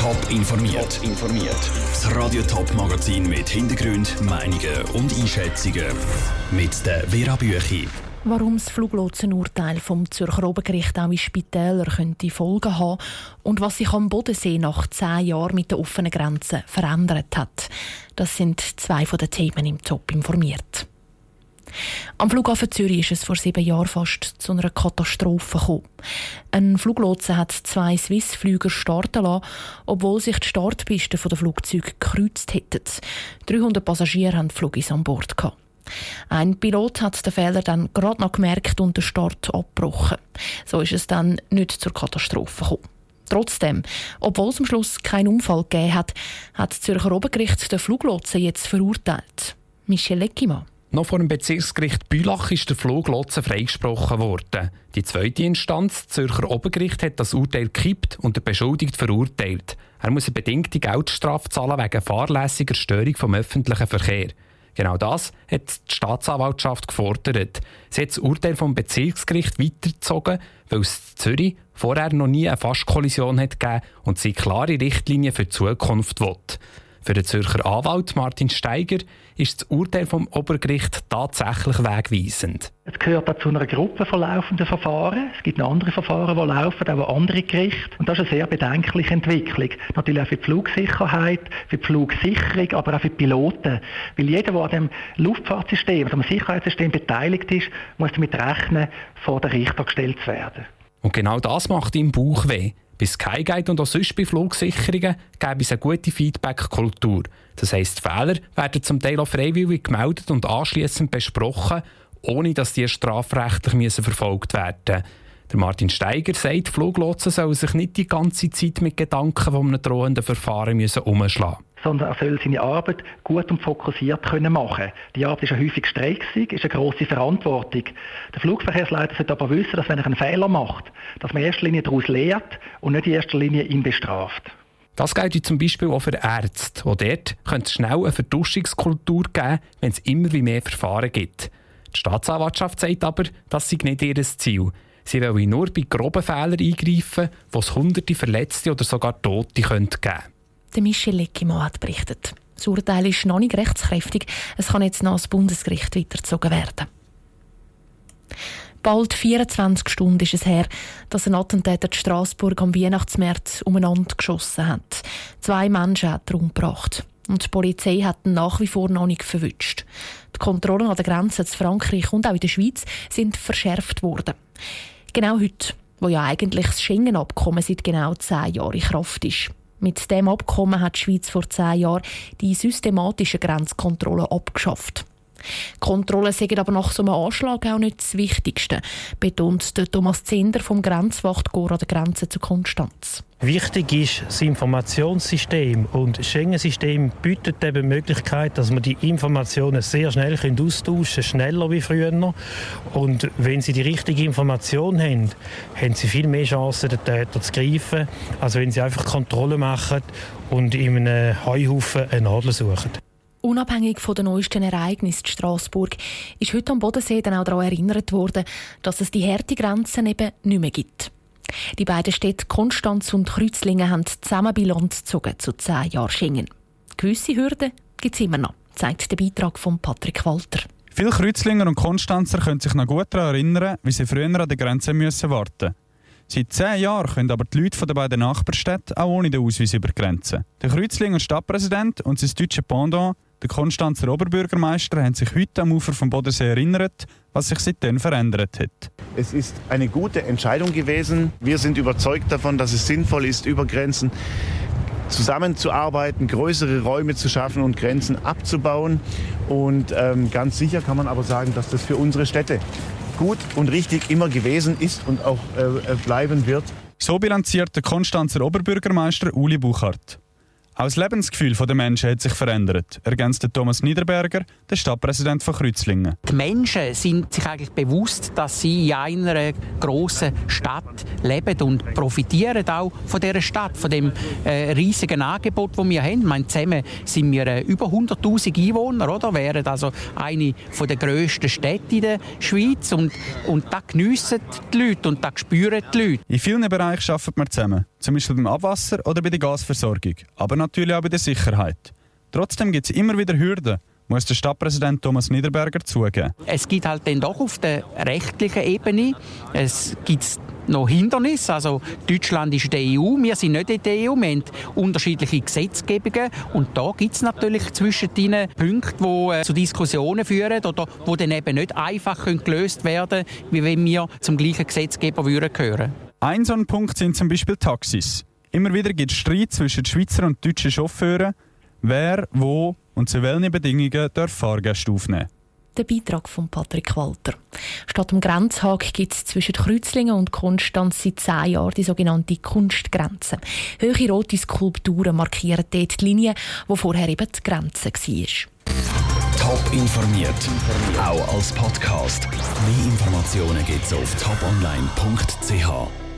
Top informiert. informiert. Das Radio Top Magazin mit Hintergrund, Meinungen und Einschätzungen mit der Vera Büchi. Warum das Fluglotsenurteil vom Zürcher Obergericht auch in Spitälern könnte Folgen haben und was sich am Bodensee nach zehn Jahren mit der offenen Grenze verändert hat. Das sind zwei von den Themen im Top informiert. Am Flughafen Zürich ist es vor sieben Jahren fast zu einer Katastrophe gekommen. Ein Fluglotse hat zwei Swiss-Flüger starten lassen, obwohl sich die Startpisten der Flugzeuge gekreuzt hätten. 300 Passagiere hatten Flugis an Bord. Ein Pilot hat den Fehler dann gerade noch gemerkt und den Start abgebrochen. So ist es dann nicht zur Katastrophe gekommen. Trotzdem, obwohl es am Schluss keinen Unfall gegeben hat, hat das Zürcher Obergericht den Fluglotsen jetzt verurteilt. Michel Leckimann. Noch vor dem Bezirksgericht Bülach ist der Fluglotse freigesprochen worden. Die zweite Instanz, Zürcher Obergericht, hat das Urteil gekippt und der Beschuldigte verurteilt. Er muss eine bedingte Geldstrafe zahlen wegen fahrlässiger Störung vom öffentlichen Verkehr. Genau das hat die Staatsanwaltschaft gefordert. Sie hat das Urteil vom Bezirksgericht weitergezogen, weil es Zürich vorher noch nie eine Fastkollision hat gegeben und sie klare Richtlinien für die Zukunft will. Für den Zürcher Anwalt Martin Steiger ist das Urteil vom Obergericht tatsächlich wegweisend. Es gehört auch zu einer Gruppe von laufenden Verfahren. Es gibt noch andere Verfahren, die laufen, auch andere Gerichte. Und das ist eine sehr bedenkliche Entwicklung. Natürlich auch für die Flugsicherheit, für die Flugsicherung, aber auch für die Piloten. Weil jeder, der an dem Luftfahrtsystem, also am Sicherheitssystem beteiligt ist, muss damit rechnen, vor den Richter gestellt zu werden. Und genau das macht ihm Bauch weh. Bei Skyguide und auch sonst bei Flugsicherungen gäbe es eine gute Feedback-Kultur. Das heisst, Fehler werden zum Teil auch freiwillig gemeldet und anschließend besprochen, ohne dass die strafrechtlich müssen verfolgt werden. Der Martin Steiger sagt, Fluglotsen sollen sich nicht die ganze Zeit mit Gedanken von einem drohenden Verfahren müssen umschlagen sondern er soll seine Arbeit gut und fokussiert können machen. Die Arbeit ist ja häufig stressig, ist eine grosse Verantwortung. Der Flugverkehrsleiter sollte aber wissen, dass wenn er einen Fehler macht, dass man in erster Linie daraus lehrt und nicht in erster Linie ihn bestraft. Das gilt zum Beispiel auch für Ärzte. Auch dort könnte es schnell eine Verduschungskultur geben, wenn es immer mehr Verfahren gibt. Die Staatsanwaltschaft sagt aber, das sei nicht ihr Ziel. Sie wollen nur bei groben Fehlern eingreifen, wo es hunderte Verletzte oder sogar Tote geben könnte. Der Michel Leckimann hat berichtet. Das Urteil ist noch nicht rechtskräftig. Es kann jetzt noch ans Bundesgericht weitergezogen werden. Bald 24 Stunden ist es her, dass ein Attentäter in Straßburg am Weihnachtsmärz umeinander geschossen hat. Zwei Menschen hat er umgebracht. Und die Polizei hat ihn nach wie vor noch nicht verwünscht. Die Kontrollen an der Grenze zu Frankreich und auch in der Schweiz sind verschärft worden. Genau heute, wo ja eigentlich das Schengen-Abkommen seit genau zehn Jahren in Kraft ist. Mit dem Abkommen hat die Schweiz vor zehn Jahren die systematische Grenzkontrolle abgeschafft. Kontrollen sind aber nach so einem Anschlag auch nicht das Wichtigste, betont Thomas Zender vom Grenzwachtkorps an der Grenze zu Konstanz. Wichtig ist das Informationssystem und das Schengen-System bietet eben die Möglichkeit, dass man die Informationen sehr schnell austauschen können, schneller wie früher. Und wenn Sie die richtige Information haben, haben Sie viel mehr Chancen, den Täter zu greifen, als wenn Sie einfach Kontrolle machen und in einem Heuhaufen eine Nadel suchen. Unabhängig von den neuesten Ereignissen in Straßburg ist heute am Bodensee dann auch daran erinnert worden, dass es die Härtegrenzen eben nicht mehr gibt. Die beiden Städte Konstanz und Kreuzlingen haben zusammen Bilanz gezogen zu zehn Jahren Schengen. Gewisse Hürden gibt es immer noch, zeigt der Beitrag von Patrick Walter. Viele Kreuzlinger und Konstanzer können sich noch gut daran erinnern, wie sie früher an der Grenze müssen warten Seit zehn Jahren können aber die Leute der beiden Nachbarstädte auch ohne den Ausweis über die Grenze. Der Kreuzlinger Stadtpräsident und sein deutsche Pendant der Konstanzer Oberbürgermeister haben sich heute am Ufer vom Bodensee erinnert, was sich seitdem verändert hat. Es ist eine gute Entscheidung gewesen. Wir sind überzeugt davon, dass es sinnvoll ist, über Grenzen zusammenzuarbeiten, größere Räume zu schaffen und Grenzen abzubauen. Und ähm, ganz sicher kann man aber sagen, dass das für unsere Städte gut und richtig immer gewesen ist und auch äh, bleiben wird. So bilanziert der Konstanzer Oberbürgermeister Uli Buchart. Auch das Lebensgefühl der Menschen hat sich verändert, ergänzt Thomas Niederberger, der Stadtpräsident von Kreuzlingen. Die Menschen sind sich eigentlich bewusst, dass sie in einer grossen Stadt leben und profitieren auch von dieser Stadt, von dem äh, riesigen Angebot, das wir haben. meine, zusammen sind wir äh, über 100'000 Einwohner, oder? wären also eine der grössten Städte in der Schweiz und, und das geniessen die Leute und das spüren die Leute. In vielen Bereichen arbeiten wir zusammen. Zum Beispiel beim Abwasser oder bei der Gasversorgung, aber natürlich auch bei der Sicherheit. Trotzdem gibt es immer wieder Hürden, muss der Stadtpräsident Thomas Niederberger zugeben. Es gibt halt dann doch auf der rechtlichen Ebene, es gibt noch Hindernisse. Also Deutschland ist der EU, wir sind nicht in der EU, wir haben unterschiedliche Gesetzgebungen und da gibt es natürlich zwischen den Punkte, die äh, zu Diskussionen führen oder die dann eben nicht einfach gelöst werden können, wie wenn wir zum gleichen Gesetzgeber gehören würden. Ein so ein Punkt sind zum Beispiel Taxis. Immer wieder gibt es Streit zwischen Schweizer und deutschen Chauffeuren, wer, wo und zu welchen Bedingungen darf Fahrgäste aufnehmen. Der Beitrag von Patrick Walter. Statt dem Grenzhag gibt es zwischen Kreuzlingen und Konstanz seit zehn Jahren die sogenannte Kunstgrenze. Höhere rote Skulpturen markieren dort die Linie, wo vorher eben die Grenze war. Top informiert, auch als Podcast. Mehr Informationen gibt es auf toponline.ch.